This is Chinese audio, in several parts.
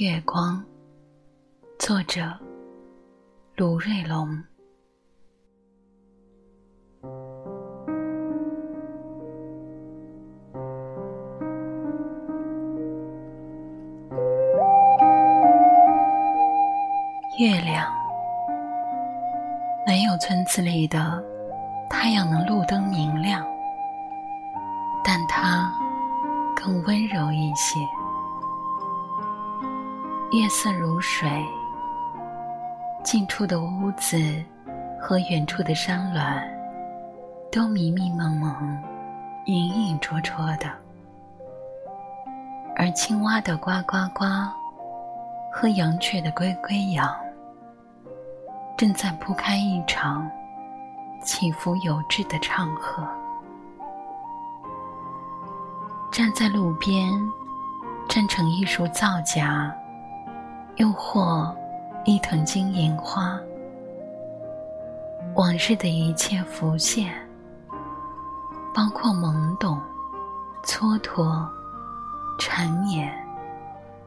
月光，作者卢瑞龙。月亮没有村子里的太阳能路灯明亮，但它更温柔一些。夜色如水，近处的屋子和远处的山峦都迷迷蒙蒙、隐隐绰绰的，而青蛙的呱呱呱和羊雀的归归羊。正在铺开一场起伏有致的唱和。站在路边，站成一束皂荚，又或一藤金银花，往日的一切浮现，包括懵懂、蹉跎、缠绵，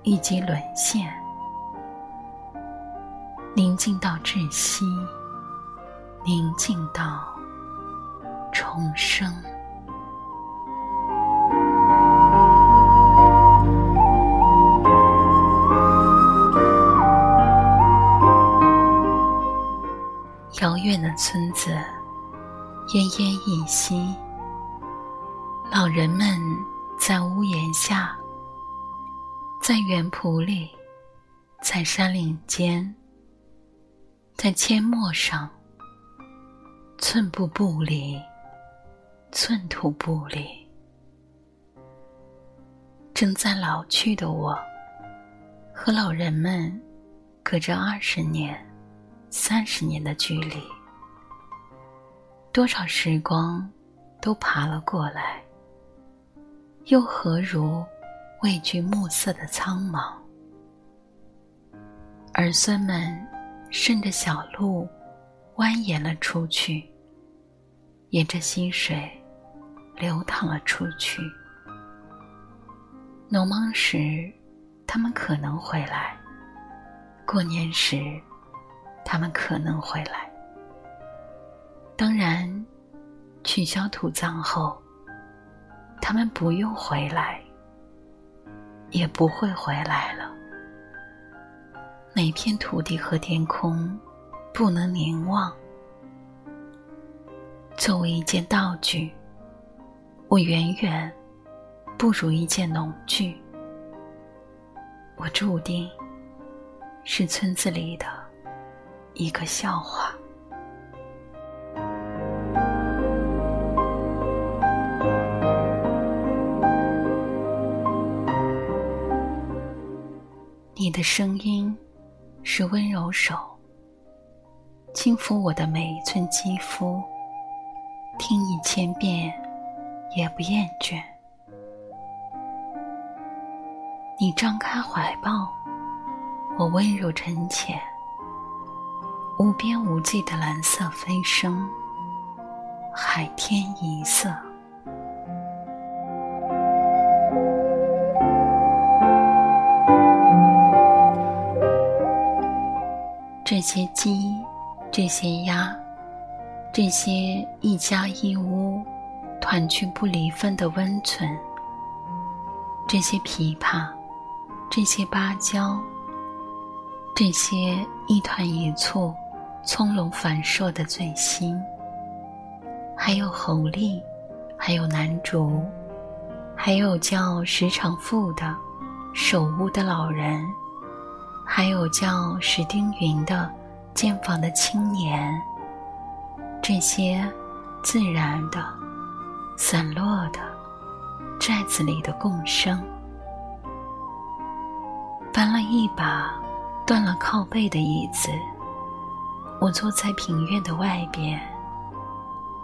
以及沦陷。宁静到窒息，宁静到重生。遥远的村子，奄奄一息。老人们在屋檐下，在园圃里，在山岭间。在阡陌上，寸步不离，寸土不离。正在老去的我，和老人们隔着二十年、三十年的距离，多少时光都爬了过来，又何如畏惧暮色的苍茫？儿孙们。顺着小路蜿蜒了出去，沿着溪水流淌了出去。农忙时，他们可能回来；过年时，他们可能回来。当然，取消土葬后，他们不用回来，也不会回来了。每片土地和天空，不能凝望。作为一件道具，我远远不如一件农具。我注定是村子里的一个笑话。你的声音。是温柔手，轻抚我的每一寸肌肤，听一千遍也不厌倦。你张开怀抱，我温柔沉潜，无边无际的蓝色飞升，海天一色。这些鸡，这些鸭，这些一家一屋团聚不离分的温存，这些琵琶，这些芭蕉，这些一团一簇葱茏繁硕的醉心，还有猴狸，还有南竹，还有叫石长富的守屋的老人。还有叫石丁云的建房的青年，这些自然的、散落的寨子里的共生。搬了一把断了靠背的椅子，我坐在庭院的外边，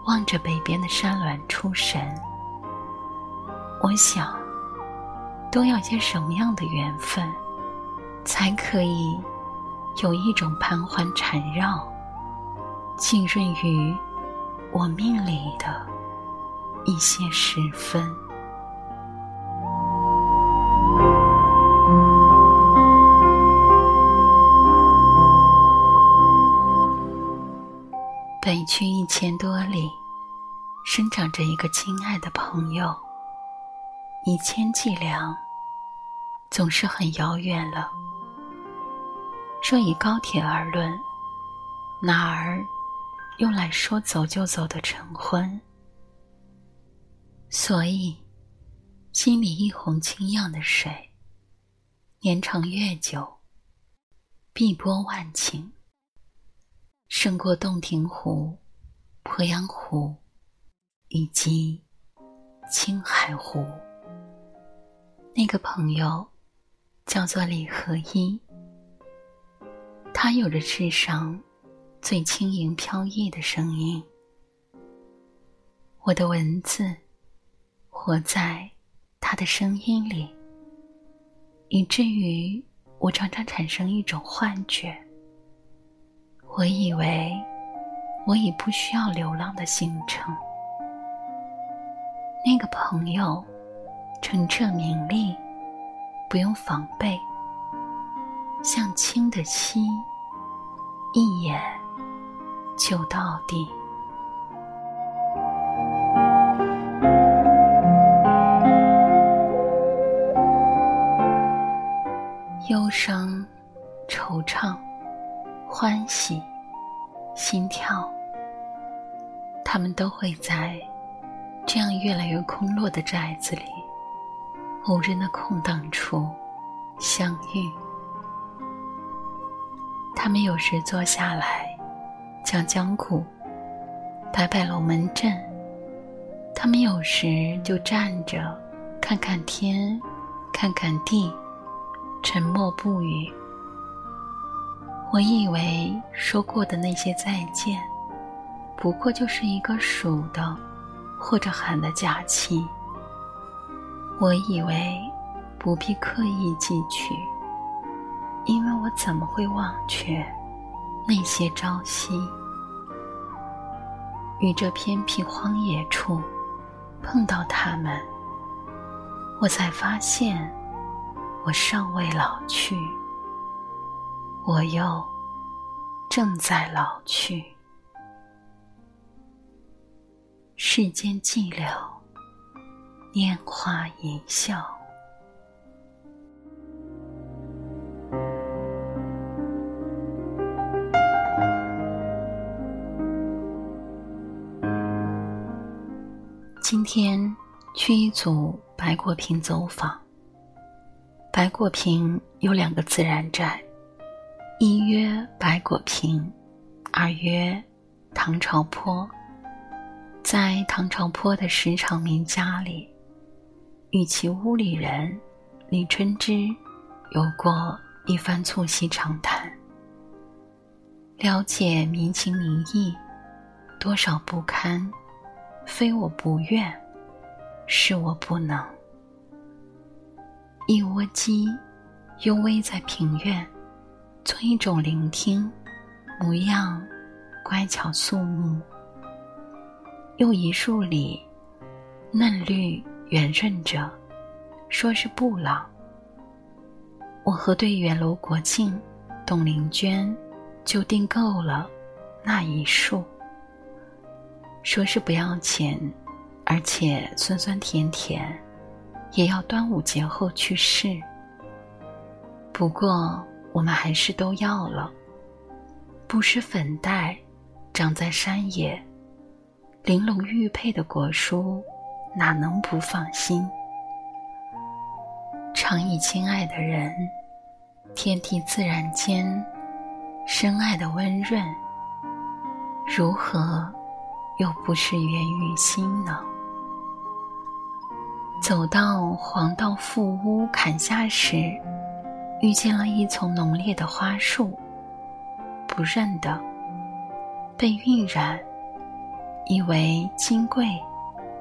望着北边的山峦出神。我想，都要些什么样的缘分？才可以有一种盘桓缠绕，浸润于我命里的一些时分。去一千多里，生长着一个亲爱的朋友。一千计量，总是很遥远了。若以高铁而论，哪儿用来说走就走的晨昏？所以，心里一泓清漾的水，年长月久，碧波万顷，胜过洞庭湖、鄱阳湖以及青海湖。那个朋友叫做李和一，他有着世上最轻盈飘逸的声音。我的文字活在他的声音里，以至于我常常产生一种幻觉。我以为我已不需要流浪的行程。那个朋友。澄澈明丽，不用防备，像清的溪，一眼就到底。忧伤、惆怅、欢喜、心跳，他们都会在这样越来越空落的寨子里。无人的空档处相遇，他们有时坐下来讲讲古，摆摆龙门阵；他们有时就站着看看天，看看地，沉默不语。我以为说过的那些再见，不过就是一个数的或者喊的假期。我以为不必刻意记取，因为我怎么会忘却那些朝夕？于这偏僻荒野处碰到他们，我才发现我尚未老去，我又正在老去。世间寂寥。拈花一笑。今天去一组白果坪走访。白果坪有两个自然寨，一曰白果坪，二曰唐朝坡。在唐朝坡的石场名家里。与其屋里人李春之有过一番促膝长谈，了解民情民意，多少不堪，非我不愿，是我不能。一窝鸡幽偎在庭院，做一种聆听，模样乖巧肃穆。又一树里嫩绿。圆润着，说是布朗。我和队员楼国庆、董玲娟就订购了那一束，说是不要钱，而且酸酸甜甜，也要端午节后去试。不过我们还是都要了。不施粉黛，长在山野，玲珑玉佩的果蔬。哪能不放心？常以亲爱的人，天地自然间，深爱的温润，如何又不是源于心呢？走到黄道富屋坎下时，遇见了一丛浓烈的花树，不认得，被晕染，以为金桂。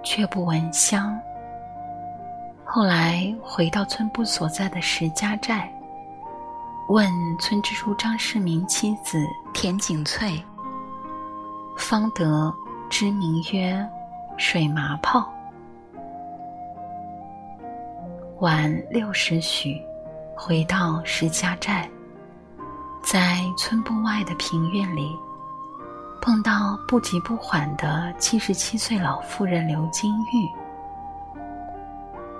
却不闻香。后来回到村部所在的石家寨，问村支书张世民妻子田景翠，方得知名曰水麻炮。晚六时许，回到石家寨，在村部外的平院里，碰到不急不缓的七十七岁老妇人刘金玉，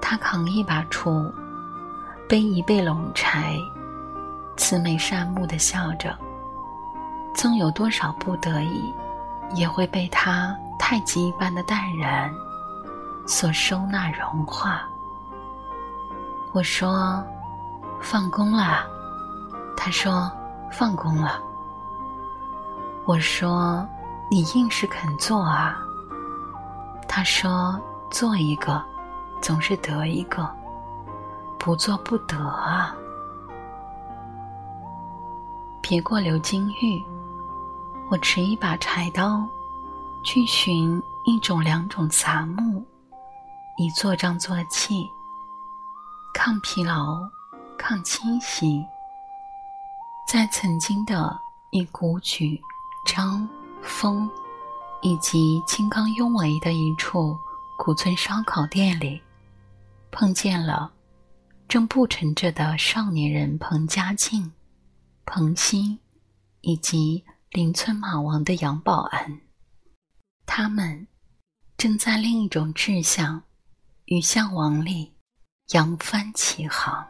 她扛一把锄，背一背笼柴，慈眉善目的笑着。纵有多少不得已，也会被她太极一般的淡然所收纳融化。我说：“放工了。”他说：“放工了。”我说：“你硬是肯做啊。”他说：“做一个，总是得一个；不做不得啊。”别过刘金玉，我持一把柴刀，去寻一种两种杂木，以做章做器，抗疲劳，抗侵袭。在曾经的一古举。张、峰，以及清刚雍伟的一处古村烧烤店里，碰见了正步成着的少年人彭家庆、彭鑫，以及邻村马王的杨保安。他们正在另一种志向与向往里扬帆起航。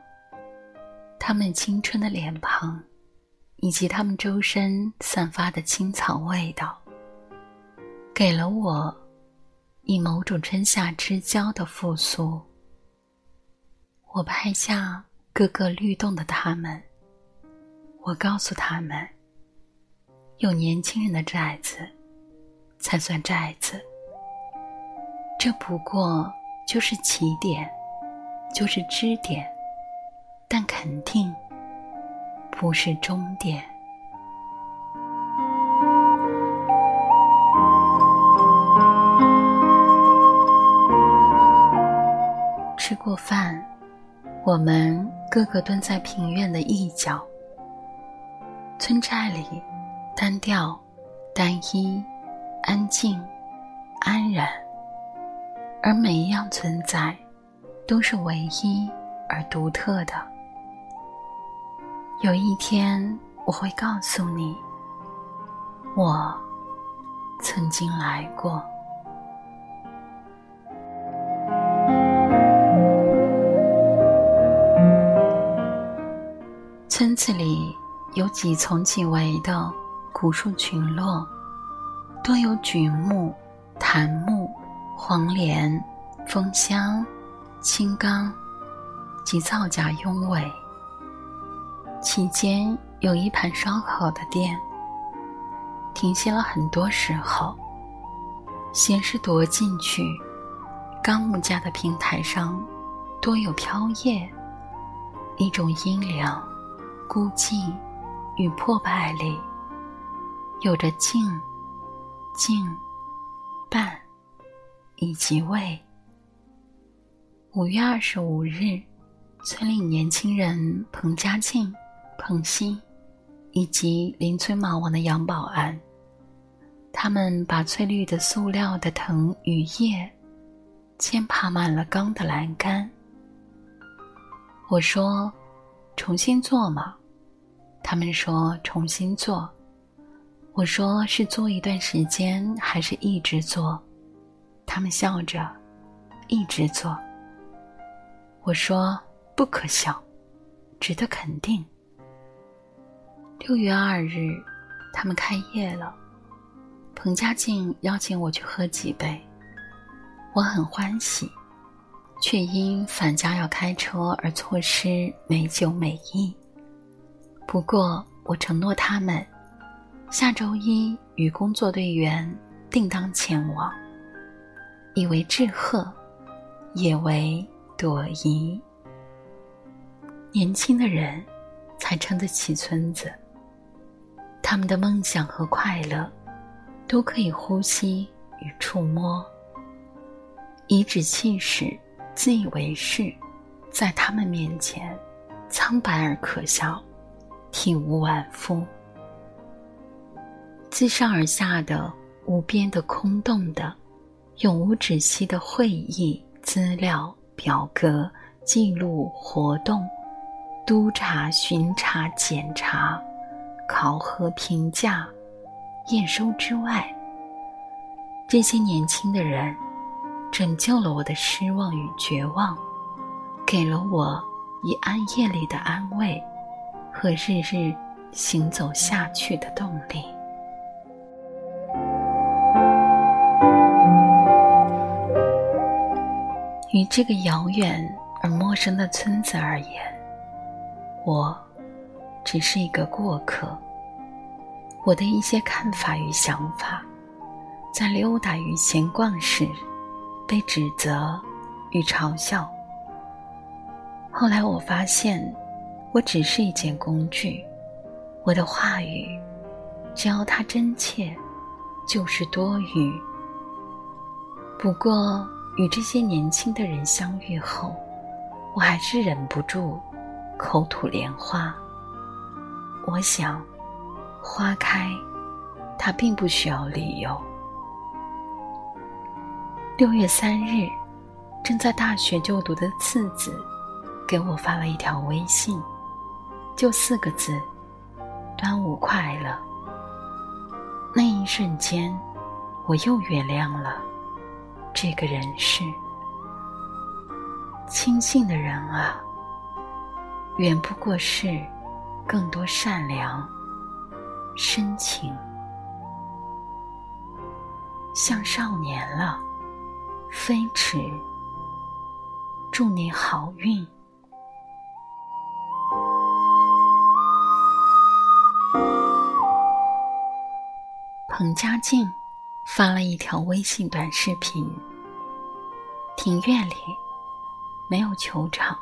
他们青春的脸庞。以及他们周身散发的青草味道，给了我以某种春夏之交的复苏。我拍下各个律动的他们，我告诉他们：有年轻人的寨子，才算寨子。这不过就是起点，就是支点，但肯定。不是终点。吃过饭，我们个个蹲在庭院的一角。村寨里单调、单一、安静、安然，而每一样存在都是唯一而独特的。有一天，我会告诉你，我曾经来过。村子里有几丛几围的古树群落，多有榉木、檀木、黄连、枫香、青冈及皂荚拥尾。期间有一盘烧烤的店，停歇了很多时候。先是踱进去，钢木架的平台上多有飘叶，一种阴凉、孤寂与破败里，有着静、静、伴以及味。五月二十五日，村里年轻人彭家庆。彭鑫，以及邻村马王的杨保安，他们把翠绿的塑料的藤与叶，先爬满了钢的栏杆。我说：“重新做嘛。”他们说：“重新做。”我说：“是做一段时间，还是一直做？”他们笑着：“一直做。”我说：“不可笑，值得肯定。”六月二日，他们开业了。彭家静邀请我去喝几杯，我很欢喜，却因返家要开车而错失美酒美意。不过，我承诺他们，下周一与工作队员定当前往，以为致贺，也为朵颐。年轻的人，才撑得起村子。他们的梦想和快乐，都可以呼吸与触摸。颐指气使、自以为是，在他们面前，苍白而可笑，体无完肤。自上而下的、无边的、空洞的、永无止息的会议资料、表格、记录、活动、督查、巡查、检查。考核、评价，验收之外，这些年轻的人拯救了我的失望与绝望，给了我以暗夜里的安慰和日日行走下去的动力。于这个遥远而陌生的村子而言，我只是一个过客。我的一些看法与想法，在溜达与闲逛时被指责与嘲笑。后来我发现，我只是一件工具，我的话语，只要它真切，就是多余。不过。与这些年轻的人相遇后，我还是忍不住口吐莲花。我想，花开，它并不需要理由。六月三日，正在大学就读的次子给我发了一条微信，就四个字：“端午快乐。”那一瞬间，我又原谅了。这个人是轻信的人啊，远不过是更多善良、深情，像少年了。飞驰，祝你好运。彭佳静。发了一条微信短视频。庭院里没有球场，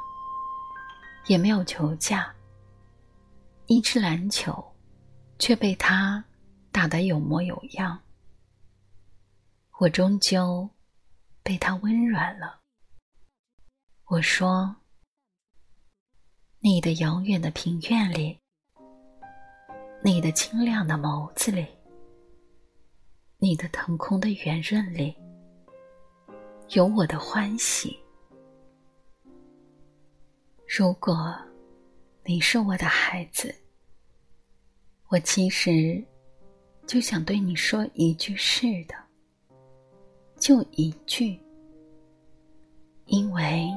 也没有球架。一支篮球却被他打得有模有样。我终究被他温软了。我说：“你的遥远的庭院里，你的清亮的眸子里。”你的腾空的圆润里，有我的欢喜。如果你是我的孩子，我其实就想对你说一句是的，就一句，因为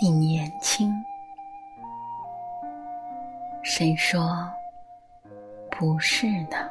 你年轻。谁说不是呢？